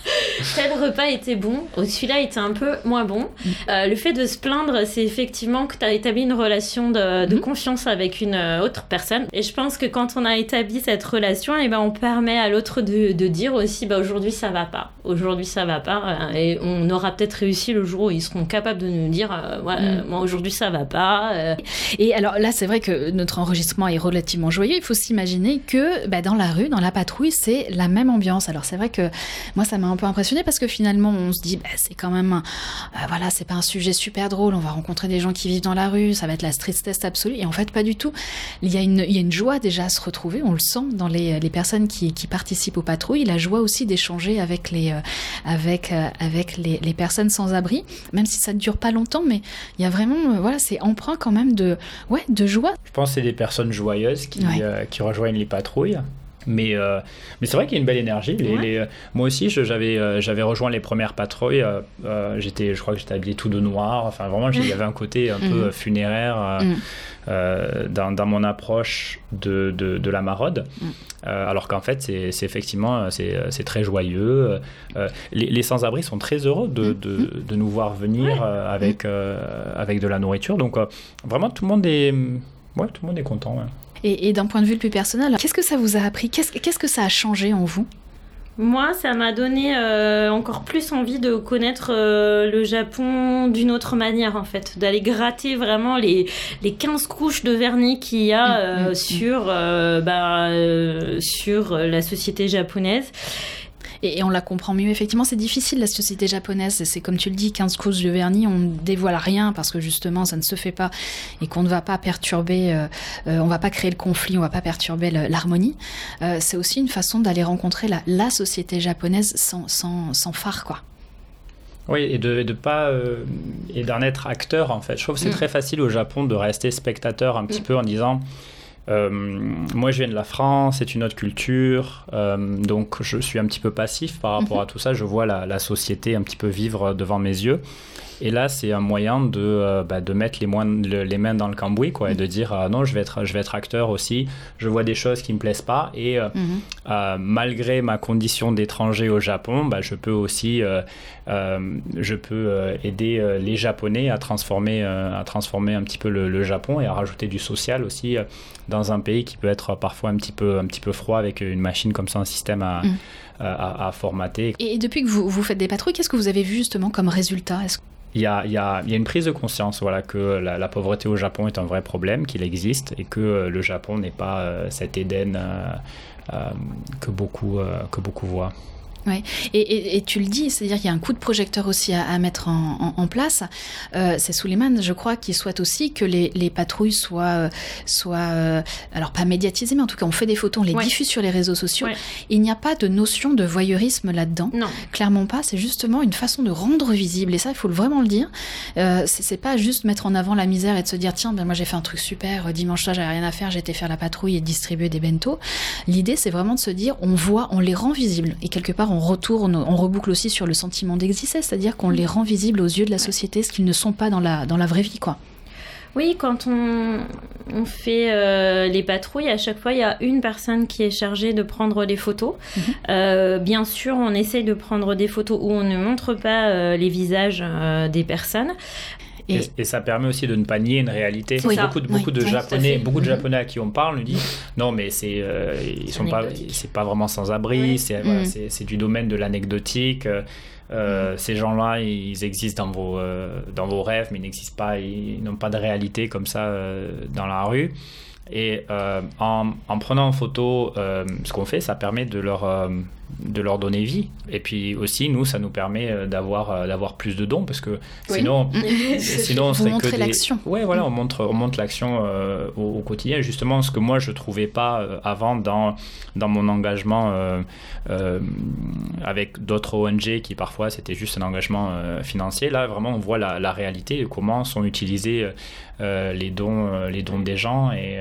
S2: tel repas était bon, oh, celui-là était un peu moins bon.
S1: Mm.
S2: Euh, le fait de se plaindre, c'est effectivement que tu as établi une relation de, de
S1: Mhm.
S2: confiance avec une autre personne. Et je pense que quand on a établi cette relation, et ben on permet à l'autre de, de dire aussi, bah aujourd'hui ça va pas, aujourd'hui ça va pas, euh, et on aura peut-être réussi le jour où ils seront capables de nous dire, euh, ouais,
S1: Mm.
S2: moi aujourd'hui ça va pas. euh,
S1: Et alors là, c'est vrai que notre enregistrement est relativement joyeux. Il faut s'imaginer que bah, dans la rue, dans la patrouille, c'est la même ambiance. Alors c'est vrai que moi, ça m'a un peu impressionné parce que finalement, on se dit, bah, c'est quand même, un- euh, voilà, c'est pas un sujet super drôle. On va rencontrer des gens qui vivent dans la rue, ça va être la street test absolue. Et en fait, pas du tout. Il y a une, il y a une joie déjà à se retrouver. On le sent dans les, les personnes qui, qui participent aux patrouilles. La joie aussi d'échanger avec les, et avec, avec les, les, personnes sans abri, même si ça ne dure pas longtemps, mais il y a vraiment, voilà, c'est emprunt quand même de, ouais, de joie.
S3: Je pense que c'est des personnes joyeuses qui, qui rejoignent les patrouilles. Mais, euh, mais c'est vrai qu'il y a une belle énergie. Les, euh, moi aussi, j'avais, euh, j'avais rejoint les premières patrouilles. j'étais, je crois que j'étais habillé tout de noir. Enfin, vraiment, il y avait un côté un peu mm. funéraire mm. dans, dans, mon approche de, de, de la maraude. Mm. alors qu'en fait, c'est, effectivement c'est, très joyeux. les, les sans-abri sont très heureux de, de, de nous voir venir avec, avec de la nourriture. Donc, vraiment, tout le monde est, ouais, tout le monde est content.
S1: Et, d'un point de vue plus personnel, qu'est-ce que ça vous a appris? Qu'est-ce, qu'est-ce que ça a changé en vous?
S2: Moi, ça m'a donné euh, encore plus envie de connaître euh, le Japon d'une autre manière, en fait. D'aller gratter vraiment les, les 15 couches de vernis qu'il y a mm, euh, mm, mm. sur, bah, sur la société japonaise.
S1: Et, on la comprend mieux. Effectivement, c'est difficile, la société japonaise. C'est comme tu le dis, 15 couches de vernis, on ne dévoile rien parce que justement, ça ne se fait pas et qu'on ne va pas perturber, euh, euh, on va pas créer le conflit, on va pas perturber l'harmonie. Euh, c'est aussi une façon d'aller rencontrer la, la, société japonaise sans, sans, sans phare, quoi.
S3: Oui, et de, de pas et d'en être acteur en fait. Je trouve que c'est mm. très facile au Japon de rester spectateur un petit mm. peu en disant euh, moi, je viens de la France, c'est une autre culture, euh, donc je suis un petit peu passif par rapport mhm. à tout ça. Je vois la, la, société un petit peu vivre devant mes yeux. Et là, c'est un moyen de, euh, bah, de mettre les, les, mains dans le cambouis quoi, et de dire euh, non, je vais, être, je vais être acteur aussi. Je vois des choses qui me plaisent pas. Et euh, mhm. malgré ma condition d'étranger au Japon, bah, je peux aussi je peux aider les Japonais à transformer, à transformer un petit peu le, Japon et à rajouter du social aussi dans un pays qui peut être parfois un petit peu, un petit peu froid avec une machine comme ça, un système à. Mhm. À, formater.
S1: Et depuis que vous, vous faites des patrouilles, qu'est-ce que vous avez vu justement comme résultat?
S3: Il y, a, il, y a, il y a, une prise de conscience voilà, que la, pauvreté au Japon est un vrai problème, qu'il existe et que euh, le Japon n'est pas euh, cet Éden euh, que, beaucoup, que beaucoup voient.
S1: Ouais. Et, et, tu le dis, c'est-à-dire qu'il y a un coup de projecteur aussi à, mettre en, en, place. Euh, c'est Suleiman, je crois, qui souhaite aussi que les, les patrouilles soient, euh, soient euh, alors pas médiatisées, mais en tout cas on fait des photos, on les diffuse sur les réseaux sociaux. Il n'y a pas de notion de voyeurisme là-dedans.
S2: Non.
S1: Clairement pas. C'est justement une façon de rendre visible. Et ça, il faut vraiment le dire. Euh, c'est pas juste mettre en avant la misère et de se dire tiens, ben moi j'ai fait un truc super. Dimanche là, j'avais rien à faire, j'étais faire la patrouille et distribuer des bento. L'idée, c'est vraiment de se dire on voit, on les rend visibles et quelque part on retourne, on reboucle aussi sur le sentiment d'exister, c'est-à-dire qu'on les rend visibles aux yeux de la société, ce qu'ils ne sont pas dans la, dans la vraie vie, quoi.
S2: Oui, quand on, on fait euh, les patrouilles, à chaque fois, il y a une personne qui est chargée de prendre les photos. Mhm. Euh, bien sûr, on essaye de prendre des photos où on ne montre pas euh, les visages des personnes.
S3: Et, ça permet aussi de ne pas nier une réalité. Beaucoup, de, beaucoup de japonais, beaucoup de mhm. japonais à qui on parle nous disent non mais c'est euh, ils sont pas c'est pas vraiment sans abri, c'est du domaine de l'anecdotique. Euh, mhm. Ces gens-là, ils existent dans vos, euh, dans vos rêves, mais ils n'existent pas, ils n'ont pas de réalité comme ça dans la rue. Et en, en, prenant en photo ce qu'on fait, ça permet de leur, de leur donner vie. Et puis aussi, nous, ça nous permet euh, d'avoir euh, d'avoir plus de dons parce que sinon, sinon on serait
S1: que l'action.
S3: Ouais, voilà, on montre on montre l'action euh, au, quotidien. Justement, ce que moi je trouvais pas avant dans dans mon engagement avec d'autres ONG qui parfois c'était juste un engagement financier. Là, vraiment, on voit la, la réalité, comment sont utilisés les dons les dons des gens et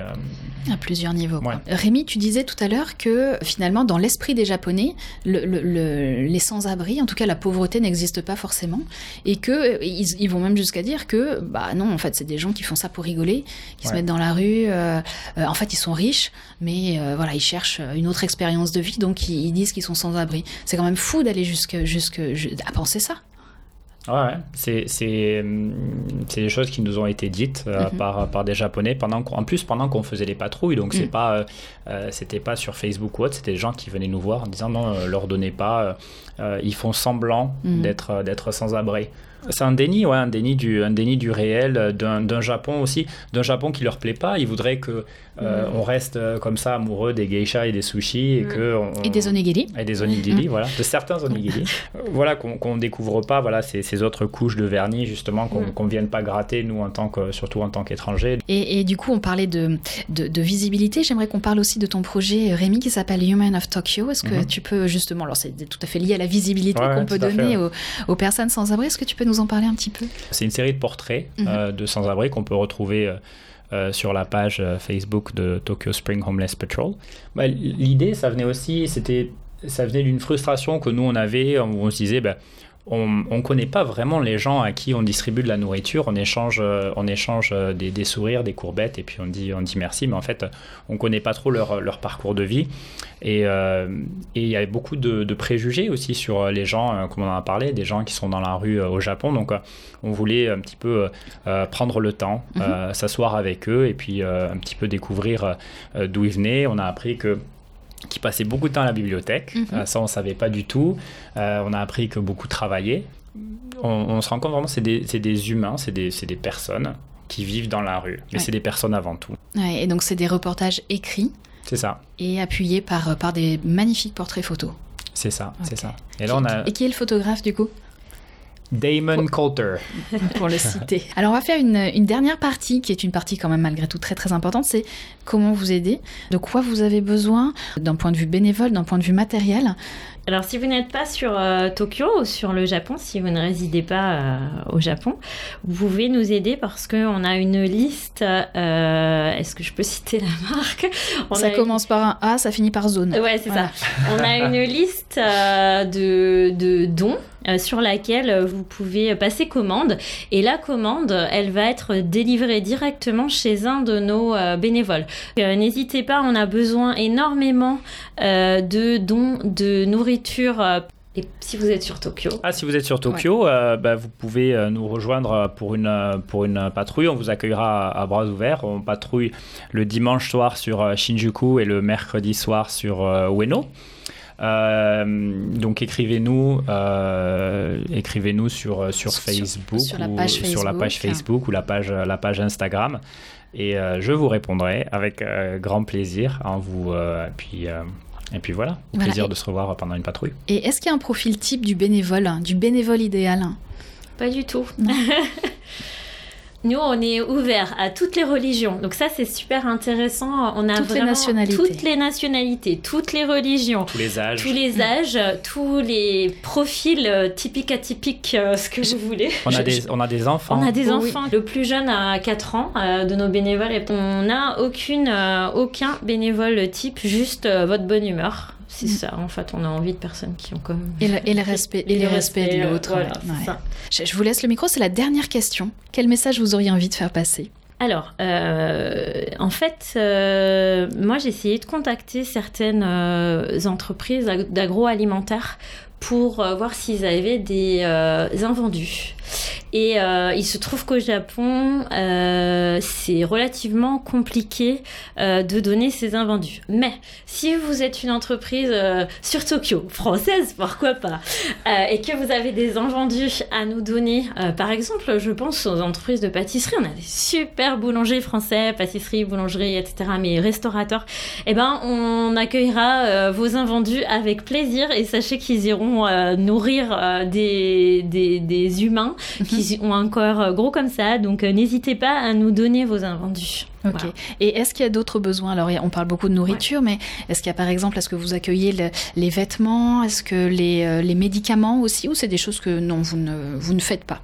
S1: à plusieurs niveaux. Rémi, tu disais tout à l'heure que finalement, dans l'esprit des Japonais, le, les sans-abri, en tout cas la pauvreté n'existe pas forcément, et que ils, vont même jusqu'à dire que bah non, en fait, c'est des gens qui font ça pour rigoler, qui se mettent dans la rue. Euh, euh, en fait, ils sont riches, mais euh, voilà, ils cherchent une autre expérience de vie, donc ils, disent qu'ils sont sans-abri. C'est quand même fou d'aller jusque, jusque à penser ça.
S3: Ouais, c'est des choses qui nous ont été dites mhm. par, par des Japonais pendant en plus pendant qu'on faisait les patrouilles. Donc c'est mm. pas c'était pas sur Facebook ou autre, c'était des gens qui venaient nous voir en disant non, leur donnez pas, ils font semblant mm. d'être d'être sans abri. C'est un déni, ouais, un déni du, un déni du réel, d'un Japon aussi, d'un Japon qui leur plaît pas. Ils voudraient que euh, on reste euh, comme ça amoureux des geishas et des sushis et que on,
S1: Et des onigiri.
S3: et des onigiri, voilà, de certains onigiri. voilà, qu'on qu'on découvre pas, voilà, ces, ces autres couches de vernis justement qu'on
S2: Mm.
S3: qu'on vienne pas gratter nous en tant que, surtout en tant qu'étrangers.
S1: Et, et du coup, on parlait de, de, de visibilité. J'aimerais qu'on parle aussi de ton projet, euh, Rémi, qui s'appelle Human of Tokyo. Est-ce que
S3: Mhm.
S1: tu peux justement, alors c'est tout à fait lié à la visibilité
S3: Ouais,
S1: qu'on peut donner aux, aux personnes sans abri. Est-ce que tu peux nous en parler un petit peu?
S3: C'est une série de portraits
S1: Mhm.
S3: euh, de sans-abri qu'on peut retrouver euh, euh, sur la page euh, Facebook de Tokyo Spring Homeless Patrol. Bah, L'idée, ça venait aussi, c'était, ça venait d'une frustration que nous on avait, on se disait, bah, on ne connaît pas vraiment les gens à qui on distribue de la nourriture, on échange, euh, on échange euh, des, des sourires, des courbettes, et puis on dit, on dit merci, mais en fait, on ne connaît pas trop leur, leur parcours de vie. Et euh, et il y a beaucoup de, de préjugés aussi sur les gens, comme on en a parlé, des gens qui sont dans la rue au Japon. Donc, on voulait un petit peu euh, prendre le temps,
S1: Mhm.
S3: euh, s'asseoir avec eux, et puis un petit peu découvrir d'où ils venaient. On a appris que qui passaient beaucoup de temps à la bibliothèque.
S1: Mhm.
S3: Euh, ça, on savait pas du tout. Euh, on a appris que beaucoup travaillaient. On, on se rend compte vraiment, c'est des, c'est des humains, c'est des, des personnes qui vivent dans la rue. Mais c'est des personnes avant tout.
S1: Ouais, Et donc, c'est des reportages écrits
S3: C'est ça,
S1: et appuyés par, par des magnifiques portraits photos.
S3: c'est ça, c'est ça. Et là, on a
S1: Et qui est le photographe, du coup?
S3: Damon Coulter.
S1: pour le citer. Alors on va faire une, une dernière partie qui est une partie quand même malgré tout très très importante, c'est comment vous aider, de quoi vous avez besoin d'un point de vue bénévole, d'un point de vue matériel.
S2: Alors, si vous n'êtes pas sur euh, Tokyo ou sur le Japon, si vous ne résidez pas euh, au Japon, vous pouvez nous aider parce qu'on a une liste. euh, Est-ce que je peux citer la marque? On
S1: ça
S2: une-
S1: commence par un A, ça finit par zone.
S2: Ouais, c'est
S1: Voilà.
S2: ça. On a une liste de, de dons sur laquelle vous pouvez passer commande. Et la commande, elle va être délivrée directement chez un de nos bénévoles. N'hésitez pas, on a besoin énormément de dons de nourriture. Euh, et si vous êtes sur Tokyo,
S3: Ah, si vous êtes sur Tokyo, euh, bah, vous pouvez euh, nous rejoindre pour une, pour une patrouille. On vous accueillera à, à bras ouverts. On patrouille le dimanche soir sur Shinjuku et le mercredi soir sur euh, Ueno. Donc écrivez-nous, écrivez-nous sur sur
S1: Sur-
S3: Facebook,
S1: sur la
S3: ou
S1: page
S3: sur la page
S1: Facebook.
S3: Facebook ou la page la page Instagram et je vous répondrai avec grand plaisir. En vous puis et puis voilà, au
S1: Voilà,
S3: plaisir
S1: et-
S3: de se revoir pendant une patrouille.
S1: Et est-ce qu'il y a un profil type du bénévole, hein, du bénévole idéal
S2: pas du tout. Nous, on est ouvert à toutes les religions. Donc ça, c'est super intéressant. On a
S1: Toutes les
S2: vraiment
S1: nationalités.
S2: toutes les nationalités, toutes les religions.
S3: Tous les âges.
S2: tous les âges, tous les profils euh, typiques, atypiques, euh, ce que vous voulez.
S3: On a,
S1: Je-
S3: des, on a des enfants.
S2: On a des
S1: Oh oui.
S2: enfants. Le plus jeune a 4 ans euh, de nos bénévoles. Et on n'a aucune, euh, aucun bénévole type, juste euh, votre bonne humeur. C'est
S1: Mm.
S2: ça, en fait, on a envie de personnes qui ont comme...
S1: et le, et le respect, et le respect de
S2: euh,
S1: l'autre.
S2: voilà,
S1: ouais. Je, je vous laisse le micro, c'est la dernière question. Quel message vous auriez envie de faire passer
S2: Alors, euh, en fait, euh, moi j'ai essayé de contacter certaines euh, entreprises ag- d'agroalimentaire pour voir s'ils avaient des invendus. Et euh, il se trouve qu'au Japon, euh, c'est relativement compliqué euh, de donner ces invendus. Mais si vous êtes une entreprise euh, sur Tokyo, française, pourquoi pas, euh, et que vous avez des invendus à nous donner, euh, par exemple, je pense aux entreprises de pâtisserie, on a des super boulangers français, pâtisserie, boulangerie, etc., mais restaurateurs, eh ben, on accueillera vos invendus avec plaisir et sachez qu'ils iront nourrir des, des, des humains qui ont un corps euh, gros comme ça, donc euh, n'hésitez pas à nous donner vos invendus.
S1: Ok.
S2: Voilà.
S1: Et est-ce qu'il y a d'autres besoins? Alors, on parle beaucoup de nourriture, mais est-ce qu'il y a par exemple, est-ce que vous accueillez le- les vêtements? Est-ce que les, euh, les médicaments aussi? Ou c'est des choses que non, vous ne, vous ne faites pas?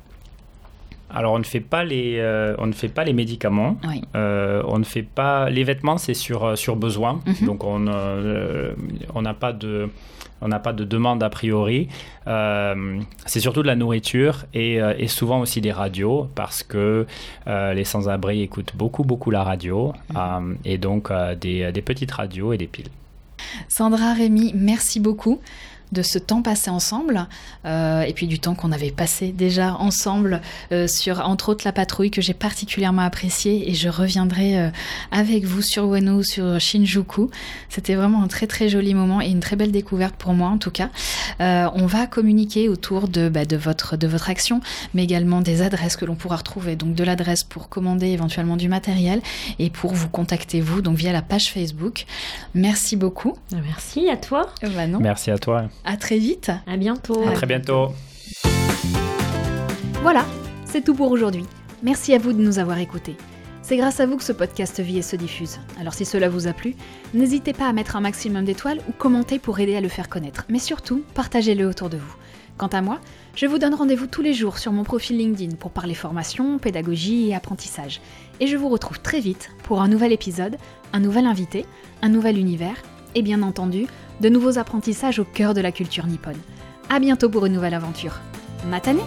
S3: Alors on ne fait pas les, euh, on ne fait pas les médicaments.
S1: Oui.
S3: Euh, on ne fait pas les vêtements, c'est sur sur besoin.
S1: Mhm.
S3: Donc on euh, on n'a pas de on n'a pas de demande a priori. Euh, c'est surtout de la nourriture et, euh, et souvent aussi des radios parce que euh, les sans-abri écoutent beaucoup beaucoup la radio euh, et donc des, des petites radios et des piles.
S1: Sandra, Rémi, merci beaucoup. De ce temps passé ensemble euh, et puis du temps qu'on avait passé déjà ensemble euh, sur entre autres la patrouille que j'ai particulièrement appréciée et je reviendrai euh, avec vous sur Wano, sur Shinjuku. C'était vraiment un très très joli moment et une très belle découverte pour moi en tout cas. on va communiquer autour de, bah, de, votre, de votre action mais également des adresses que l'on pourra retrouver. Donc de l'adresse pour commander éventuellement du matériel et pour vous contacter vous donc via la page Facebook. Merci beaucoup.
S2: Merci à toi.
S3: Bah Merci à toi.
S1: À très vite.
S2: À bientôt.
S3: À très bientôt.
S1: Voilà, c'est tout pour aujourd'hui. Merci à vous de nous avoir écoutés. C'est grâce à vous que ce podcast vit et se diffuse. Alors si cela vous a plu, n'hésitez pas à mettre un maximum d'étoiles ou commenter pour aider à le faire connaître. Mais surtout, partagez-le autour de vous. Quant à moi, je vous donne rendez-vous tous les jours sur mon profil LinkedIn pour parler formation, pédagogie et apprentissage. Et je vous retrouve très vite pour un nouvel épisode, un nouvel invité, un nouvel univers et bien entendu, de nouveaux apprentissages au cœur de la culture nippone. A bientôt pour une nouvelle aventure. Matane